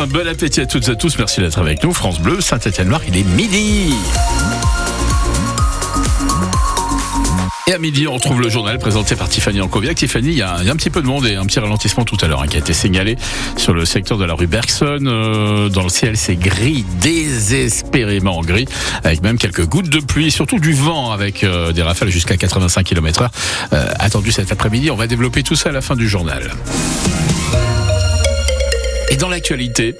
un bon appétit à toutes et à tous. Merci d'être avec nous. France Bleu, Saint-Étienne-Noir, il est midi. Et à midi, on retrouve le journal présenté par Tiffany Ancoviak. Tiffany, il y, a, un petit peu de monde et un petit ralentissement tout à l'heure hein, qui a été signalé sur le secteur de la rue Bergson. Euh, dans le ciel, c'est gris, désespérément gris, avec même quelques gouttes de pluie, surtout du vent avec euh, des rafales jusqu'à 85 km/h. Euh, attendu cet après-midi, on va développer tout ça à la fin du journal. Dans l'actualité,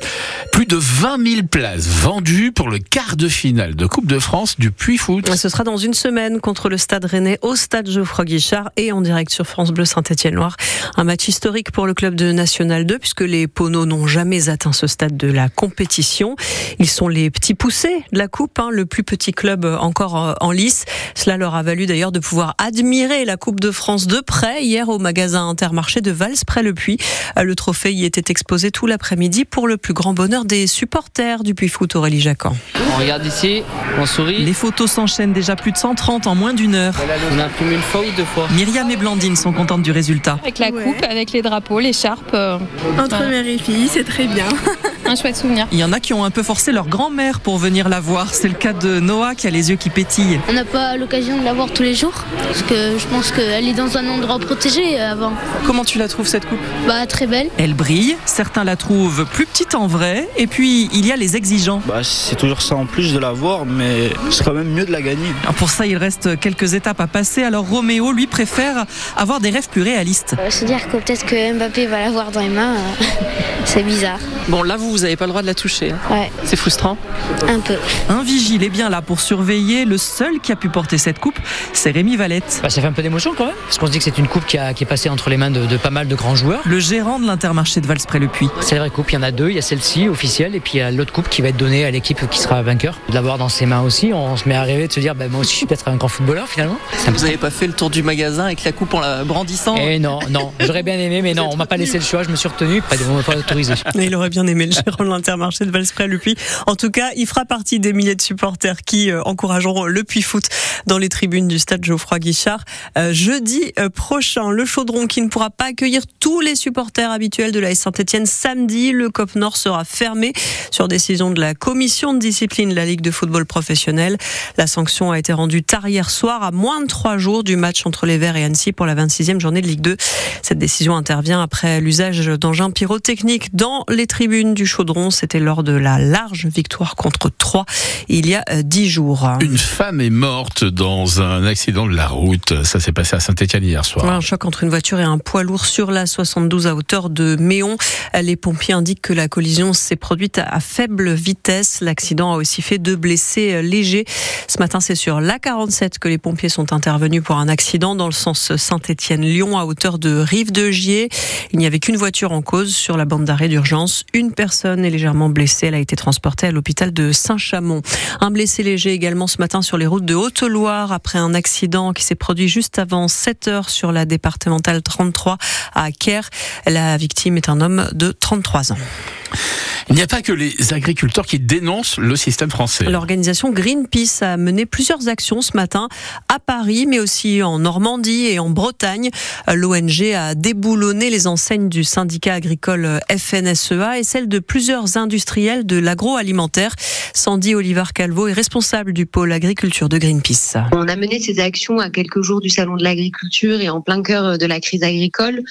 plus de 20 000 places vendues pour le quart de finale de Coupe de France du Puy Foot. Ce sera dans une semaine contre le Stade Rennais au Stade Geoffroy Guichard et en direct sur France Bleu Saint-Étienne-Noir. Un match historique pour le club de National 2 puisque les Poneaux n'ont jamais atteint ce stade de la compétition. Ils sont les petits poussés de la Coupe, hein, le plus petit club encore en lice. Cela leur a valu d'ailleurs de pouvoir admirer la Coupe de France de près hier au magasin Intermarché de Vals près le Puy. Le trophée y était exposé tout la après-midi pour le plus grand bonheur des supporters du Puy-Foot Aurélie Jacan. On regarde ici, on sourit. Les photos s'enchaînent déjà plus de 130 en moins d'une heure. On a imprimé une fois ou deux fois. Myriam et Blandine sont contentes du résultat. Avec la coupe, avec les drapeaux, l'écharpe. Euh, Entre mère et fille, c'est très bien. un chouette souvenir. Il y en a qui ont un peu forcé leur grand-mère pour venir la voir. C'est le cas de Noah qui a les yeux qui pétillent. On n'a pas l'occasion de la voir tous les jours parce que je pense qu'elle est dans un endroit protégé euh, avant. Comment tu la trouves cette coupe? Bah très belle. Elle brille, certains la trouvent plus petite en vrai, et puis il y a les exigeants. Bah, c'est toujours ça en plus de la voir, mais c'est quand même mieux de la gagner. Alors pour ça, il reste quelques étapes à passer. Alors Roméo, lui, préfère avoir des rêves plus réalistes. Euh, se dire que peut-être que Mbappé va l'avoir dans les mains, euh, c'est bizarre. Bon, là, vous, vous n'avez pas le droit de la toucher. hein. Ouais, C'est frustrant. un peu. Un vigile est bien là pour surveiller. Le seul qui a pu porter cette coupe, c'est Rémi Valette. Bah, ça fait un peu d'émotion quand même, parce qu'on se dit que c'est une coupe qui, a- qui est passée entre les mains de, de pas mal de grands joueurs. Le gérant de l'intermarché de Vals-près-le-Puy. C'est la vraie coupe, il y en a deux, il y a celle-ci officielle et puis il y a l'autre coupe qui va être donnée à l'équipe qui sera vainqueur. De l'avoir dans ses mains aussi, on se met à rêver de se dire bah, moi aussi je suis peut-être un grand footballeur finalement. Vous n'avez pas fait le tour du magasin avec la coupe en la brandissant? Eh non, non, j'aurais bien aimé, mais non, on m'a pas laissé le choix, je me suis retenu, Pas- on m'a pas autorisé. Et il aurait bien aimé le gérant de l'intermarché de Vals-près-le-Puy. En tout cas, il fera partie des milliers de supporters qui euh, encourageront le Puy Foot dans les tribunes du stade Geoffroy Guichard. Euh, jeudi euh, prochain, le Chaudron qui ne pourra pas accueillir tous les supporters habituels de la Saint-Etienne samedi. Le COP Nord sera fermé sur décision de la commission de discipline de la Ligue de football professionnel. La sanction a été rendue tard hier soir à moins de trois jours du match entre les Verts et Annecy pour la 26e journée de Ligue 2. Cette décision intervient après l'usage d'engins pyrotechniques dans les tribunes du Chaudron. C'était lors de la large victoire contre 3 il y a euh, dix jours. Une femme est morte dans un accident de la route. Ça s'est passé à Saint-Etienne hier soir. Un choc entre une voiture et un poids lourd sur la 72 à hauteur de Méon. Les pompiers indiquent que la collision s'est produite à faible vitesse. L'accident a aussi fait deux blessés légers. Ce matin, c'est sur la 47 que les pompiers sont intervenus pour un accident dans le sens Saint-Étienne-Lyon à hauteur de Rive de Gier. Il n'y avait qu'une voiture en cause sur la bande d'arrêt d'urgence. Une personne est légèrement blessée. Elle a été transportée à l'hôpital de Saint-Chamond. Un blessé léger également ce matin sur les routes de Haute-Loire après un accident qui s'est produit juste avant 7 heures sur la départementale 33 à Caire. La victime est un homme de 33 ans. Il n'y a pas que les agriculteurs qui dénoncent le système français. L'organisation Greenpeace a mené plusieurs actions ce matin à Paris, mais aussi en Normandie et en Bretagne. L'ONG a déboulonné les enseignes du syndicat agricole FNSEA et celles de plusieurs industriels de l'agroalimentaire. Sandy Olivar Calvo est responsable du pôle agriculture de Greenpeace. On a mené ces actions à quelques jours du salon de l'agriculture et en plein cœur de la crise agricole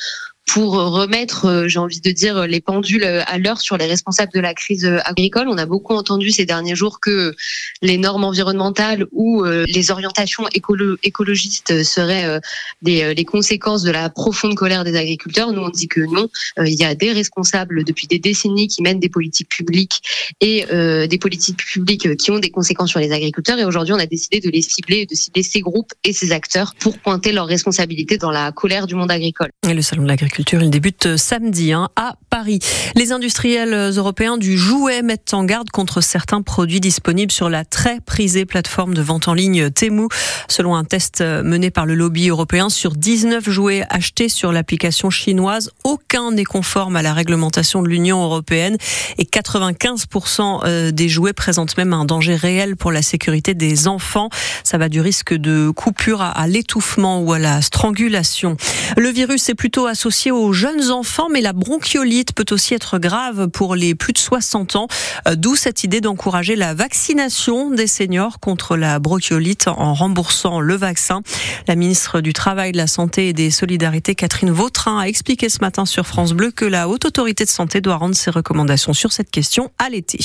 pour remettre, euh, j'ai envie de dire, les pendules à l'heure sur les responsables de la crise euh, agricole. On a beaucoup entendu ces derniers jours que les normes environnementales ou euh, les orientations écolo écologistes seraient euh, des, euh, les conséquences de la profonde colère des agriculteurs. Nous, on dit que non. Euh, Il y a des responsables depuis des décennies qui mènent des politiques publiques et euh, des politiques publiques euh, qui ont des conséquences sur les agriculteurs. Et aujourd'hui, on a décidé de les cibler, de cibler ces groupes et ces acteurs pour pointer leurs responsabilités dans la colère du monde agricole. Et le salon de l'agriculture, il débute samedi hein, à Paris. Les industriels européens du jouet mettent en garde contre certains produits disponibles sur la très prisée plateforme de vente en ligne Temu. Selon un test mené par le lobby européen sur 19 jouets achetés sur l'application chinoise, aucun n'est conforme à la réglementation de l'Union européenne et 95% euh, des jouets présentent même un danger réel pour la sécurité des enfants. Ça va du risque de coupure à l'étouffement ou à la strangulation. Le virus est plutôt associé associée aux jeunes enfants, mais la bronchiolite peut aussi être grave pour les plus de 60 ans. Euh, d'où cette idée d'encourager la vaccination des seniors contre la bronchiolite en remboursant le vaccin. La ministre du Travail, de la Santé et des Solidarités, Catherine Vautrin, a expliqué ce matin sur France Bleu que la Haute Autorité de Santé doit rendre ses recommandations sur cette question à l'été.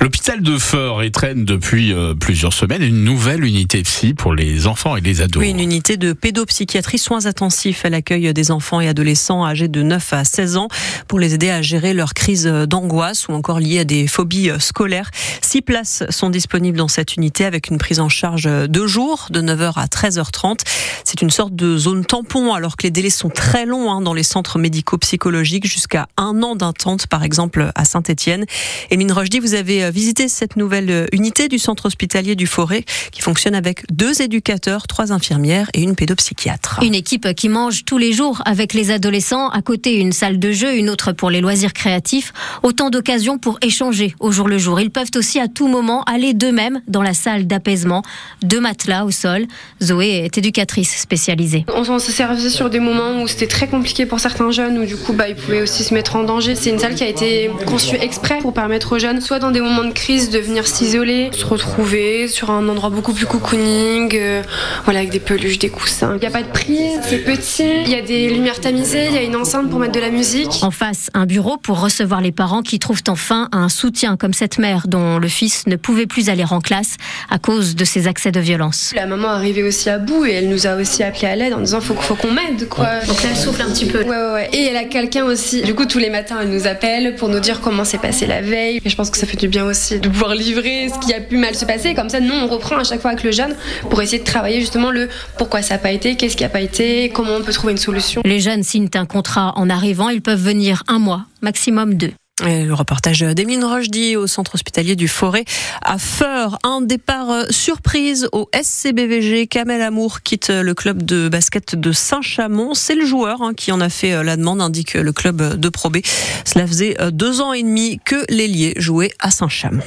L'hôpital de Feur étraîne depuis euh, plusieurs semaines une nouvelle unité psy pour les enfants et les ados. Oui, une unité de pédopsychiatrie, soins intensifs. Elle accueille des enfants et adolescents âgés de 9 à 16 ans pour les aider à gérer leurs crises d'angoisse ou encore liées à des phobies scolaires. Six places sont disponibles dans cette unité avec une prise en charge de jour de 9h à 13h30. C'est une sorte de zone tampon alors que les délais sont très longs hein, dans les centres médico-psychologiques jusqu'à un an d'attente par exemple à Saint-Étienne. Émine Rochdy, vous avez visité cette nouvelle unité du centre hospitalier du Forêt qui fonctionne avec deux éducateurs, trois infirmières et une pédopsychiatre. Une équipe qui mange tous les jours avec les adolescents, à côté une salle de jeu, une autre pour les loisirs créatifs, autant d'occasions pour échanger au jour le jour. Ils peuvent aussi à tout moment aller d'eux-mêmes dans la salle d'apaisement, deux matelas au sol. Zoé est éducatrice spécialisée. On se servait sur des moments où c'était très compliqué pour certains jeunes, où du coup bah, ils pouvaient aussi se mettre en danger. C'est une salle qui a été conçue exprès pour permettre aux jeunes, soit dans des moments de crise, de venir s'isoler, se retrouver sur un endroit beaucoup plus cocooning, euh, voilà, avec des peluches, des coussins. Il n'y a pas de prise, c'est petit, il y a des lumières tamisées, il y a une enceinte pour mettre de la musique. En face, un bureau pour recevoir les parents qui trouvent enfin un soutien comme cette mère dont le fils ne pouvait plus aller en classe à cause de ses accès de violence. La maman arrivait aussi à bout et elle nous a aussi appelé à l'aide en disant faut, faut qu'on m'aide quoi. Donc là elle souffle un petit peu. Ouais, ouais, ouais. Et elle a quelqu'un aussi. Du coup tous les matins elle nous appelle pour nous dire comment s'est passé la veille. Et je pense que ça fait du bien aussi de pouvoir livrer ce qui a pu mal se passer. Comme ça nous on reprend à chaque fois avec le jeune pour essayer de travailler justement le pourquoi ça n'a pas été, qu'est-ce qui n'a pas été, comment on peut trouver une solution. Les jeunes signent un contrat en arrivant, ils peuvent venir un mois, maximum deux. Le reportage d'Emeline Rochdy au centre hospitalier du Forêt à Feur. Un départ euh, surprise au SCBVG. Kamel Amour quitte le club de basket de Saint-Chamond. C'est le joueur hein, qui en a fait euh, la demande, indique le club de Pro B. Cela faisait euh, deux ans et demi que l'ailier jouait à Saint-Chamond.